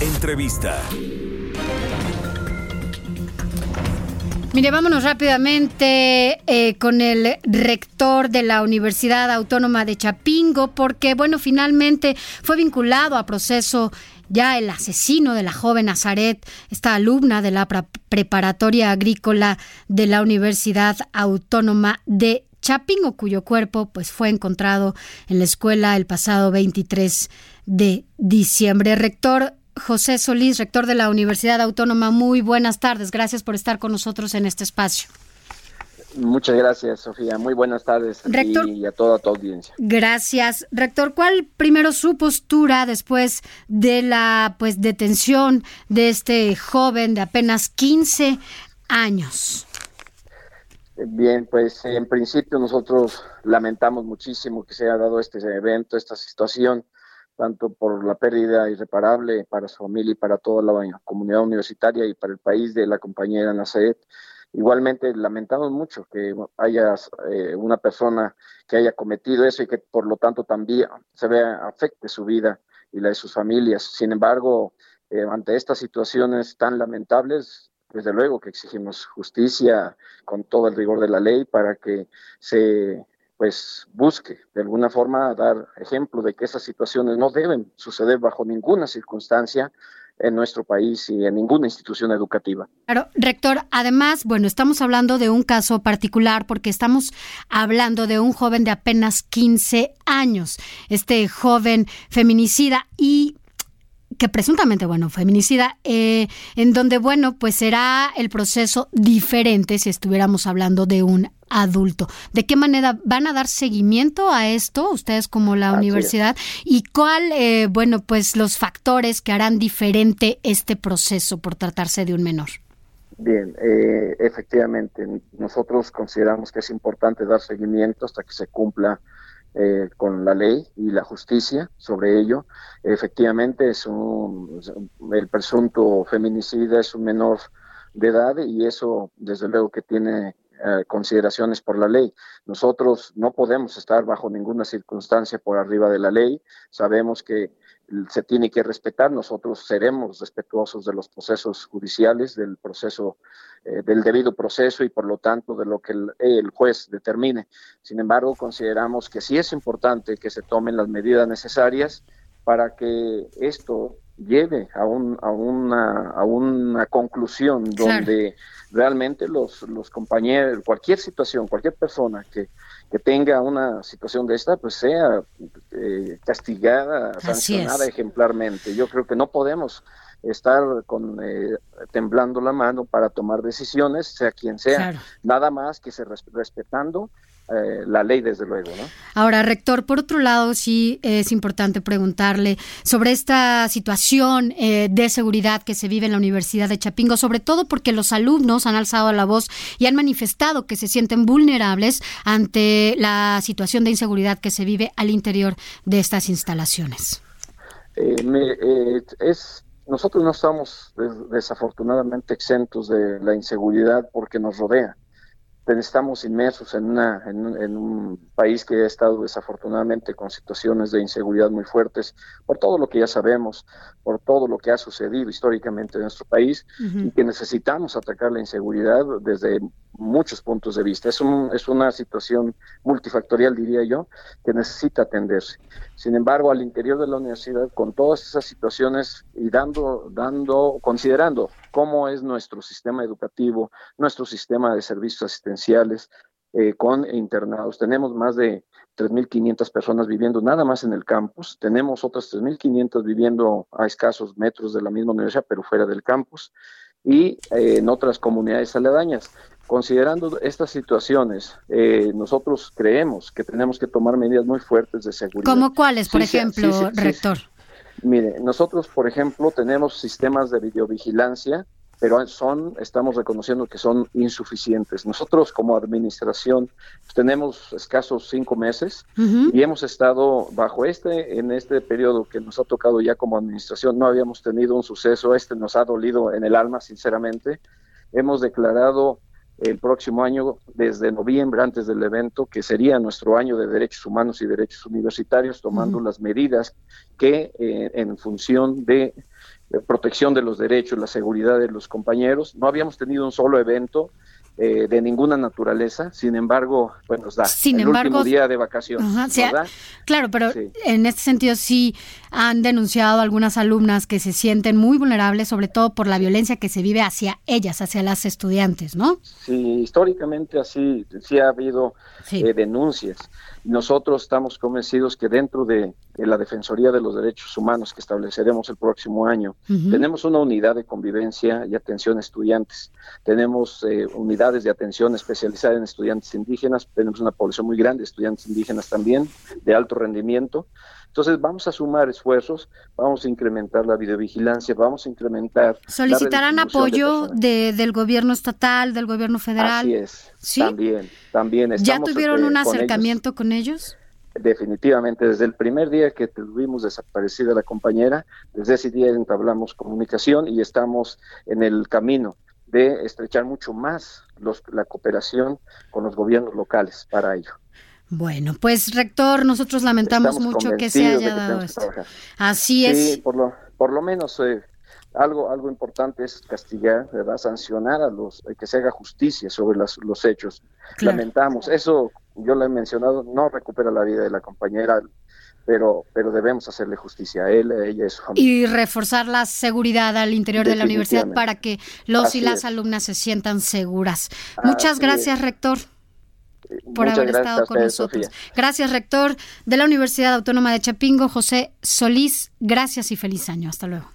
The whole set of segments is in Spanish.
Entrevista. Mire, vámonos rápidamente eh, con el rector de la Universidad Autónoma de Chapingo, porque, bueno, finalmente fue vinculado a proceso ya el asesino de la joven Nazaret, esta alumna de la preparatoria agrícola de la Universidad Autónoma de Chapingo, cuyo cuerpo pues fue encontrado en la escuela el pasado 23 de diciembre. Rector, José Solís, rector de la Universidad Autónoma, muy buenas tardes. Gracias por estar con nosotros en este espacio. Muchas gracias, Sofía. Muy buenas tardes Rector, y a toda tu audiencia. Gracias. Rector, ¿cuál primero su postura después de la pues detención de este joven de apenas 15 años? Bien, pues en principio nosotros lamentamos muchísimo que se haya dado este evento, esta situación tanto por la pérdida irreparable para su familia y para toda la comunidad universitaria y para el país de la compañera Nazaret. Igualmente lamentamos mucho que haya eh, una persona que haya cometido eso y que por lo tanto también se vea afecte su vida y la de sus familias. Sin embargo, eh, ante estas situaciones tan lamentables, desde luego que exigimos justicia con todo el rigor de la ley para que se pues busque de alguna forma dar ejemplo de que esas situaciones no deben suceder bajo ninguna circunstancia en nuestro país y en ninguna institución educativa. Claro, rector, además, bueno, estamos hablando de un caso particular porque estamos hablando de un joven de apenas 15 años, este joven feminicida y que presuntamente, bueno, feminicida, eh, en donde, bueno, pues será el proceso diferente si estuviéramos hablando de un adulto. ¿De qué manera van a dar seguimiento a esto ustedes como la universidad? ¿Y cuál, eh, bueno, pues los factores que harán diferente este proceso por tratarse de un menor? Bien, eh, efectivamente, nosotros consideramos que es importante dar seguimiento hasta que se cumpla eh, con la ley y la justicia sobre ello. Efectivamente, es un, el presunto feminicida es un menor de edad y eso, desde luego, que tiene eh, consideraciones por la ley. Nosotros no podemos estar bajo ninguna circunstancia por arriba de la ley. Sabemos que se tiene que respetar. Nosotros seremos respetuosos de los procesos judiciales, del proceso, eh, del debido proceso y por lo tanto de lo que el, el, juez determine. Sin embargo, consideramos que sí es importante que se tomen las medidas necesarias para que esto lleve a, un, a, una, a una conclusión donde realmente los, los compañeros, cualquier situación, cualquier persona que, que tenga una situación de esta, pues sea eh, castigada, sancionada ejemplarmente. Yo creo que no podemos estar con eh, temblando la mano para tomar decisiones, sea quien sea, nada más que se respetando eh, la ley, desde luego. ¿no? Ahora, rector, por otro lado, sí es importante preguntarle sobre esta situación eh, de seguridad que se vive en la Universidad de Chapingo, sobre todo porque los alumnos han alzado la voz y han manifestado que se sienten vulnerables ante la situación de inseguridad que se vive al interior de estas instalaciones. Eh, es nosotros no estamos desafortunadamente exentos de la inseguridad porque nos rodea estamos inmersos en, una, en, un país que ha estado desafortunadamente con situaciones de inseguridad muy fuertes por todo lo que ya sabemos, por todo lo que ha sucedido históricamente en nuestro país y que necesitamos atacar la inseguridad desde muchos puntos de vista. Es, un, es una situación multifactorial, diría yo, que necesita atenderse. Sin embargo, al interior de la universidad, con todas esas situaciones y dando, dando, considerando cómo es nuestro sistema educativo, nuestro sistema de servicios asistenciales eh, con internados. Tenemos más de 3.500 personas viviendo nada más en el campus. Tenemos otras 3.500 viviendo a escasos metros de la misma universidad, pero fuera del campus y eh, en otras comunidades aledañas. considerando estas situaciones, eh, nosotros creemos que tenemos que tomar medidas muy fuertes de seguridad. ¿Como cuáles, por ejemplo, rector? Mire, nosotros, por ejemplo, tenemos sistemas de videovigilancia pero son, estamos reconociendo que son insuficientes. Nosotros como administración tenemos escasos cinco meses y hemos estado bajo este, en este periodo que nos ha tocado ya como administración, no habíamos tenido un suceso, este nos ha dolido en el alma, sinceramente. Hemos declarado el próximo año, desde noviembre, antes del evento, que sería nuestro año de derechos humanos y derechos universitarios, tomando las medidas que eh, en función de protección de los derechos, la seguridad de los compañeros. No habíamos tenido un solo evento eh, de ninguna naturaleza, sin embargo, pues nos da sin el embargo, último día de vacaciones. claro, pero en este sentido sí han denunciado algunas alumnas que se sienten muy vulnerables, sobre todo por la violencia que se vive hacia ellas, hacia las estudiantes, ¿no? Sí, históricamente así sí ha habido eh, denuncias. Nosotros estamos convencidos que dentro de, la Defensoría de los Derechos Humanos que estableceremos el próximo año, tenemos una unidad de convivencia y atención a estudiantes. Tenemos eh, unidades de atención especializada en estudiantes indígenas. Tenemos una población muy grande de estudiantes indígenas también, de alto rendimiento. Entonces vamos a sumar esfuerzos, vamos a incrementar la videovigilancia, vamos a incrementar... ¿Solicitarán apoyo del gobierno estatal, del gobierno federal? Así es, ¿Sí? también, también. ¿Ya tuvieron un acercamiento con ellos? Definitivamente, desde el primer día que tuvimos desaparecida la compañera, desde ese día entablamos comunicación y estamos en el camino de estrechar mucho más los, la cooperación con los gobiernos locales para ello. Bueno, pues rector, nosotros lamentamos mucho que se haya dado esto. Así es. Sí, por lo, por lo menos eh, algo, algo importante es castigar, ¿verdad? sancionar a los, que se haga justicia sobre los hechos. Lamentamos, eso yo lo he mencionado, no recupera la vida de la compañera, pero, pero debemos hacerle justicia a él, a ella y su familia. Y reforzar la seguridad al interior de la universidad para que los y las alumnas se sientan seguras. Muchas gracias, rector por haber estado con nosotros. Gracias, rector de la Universidad Autónoma de Chapingo, José Solís. Gracias y feliz año. Hasta luego.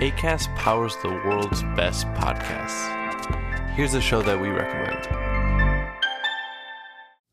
ACAST powers the world's best podcasts. Here's a show that we recommend.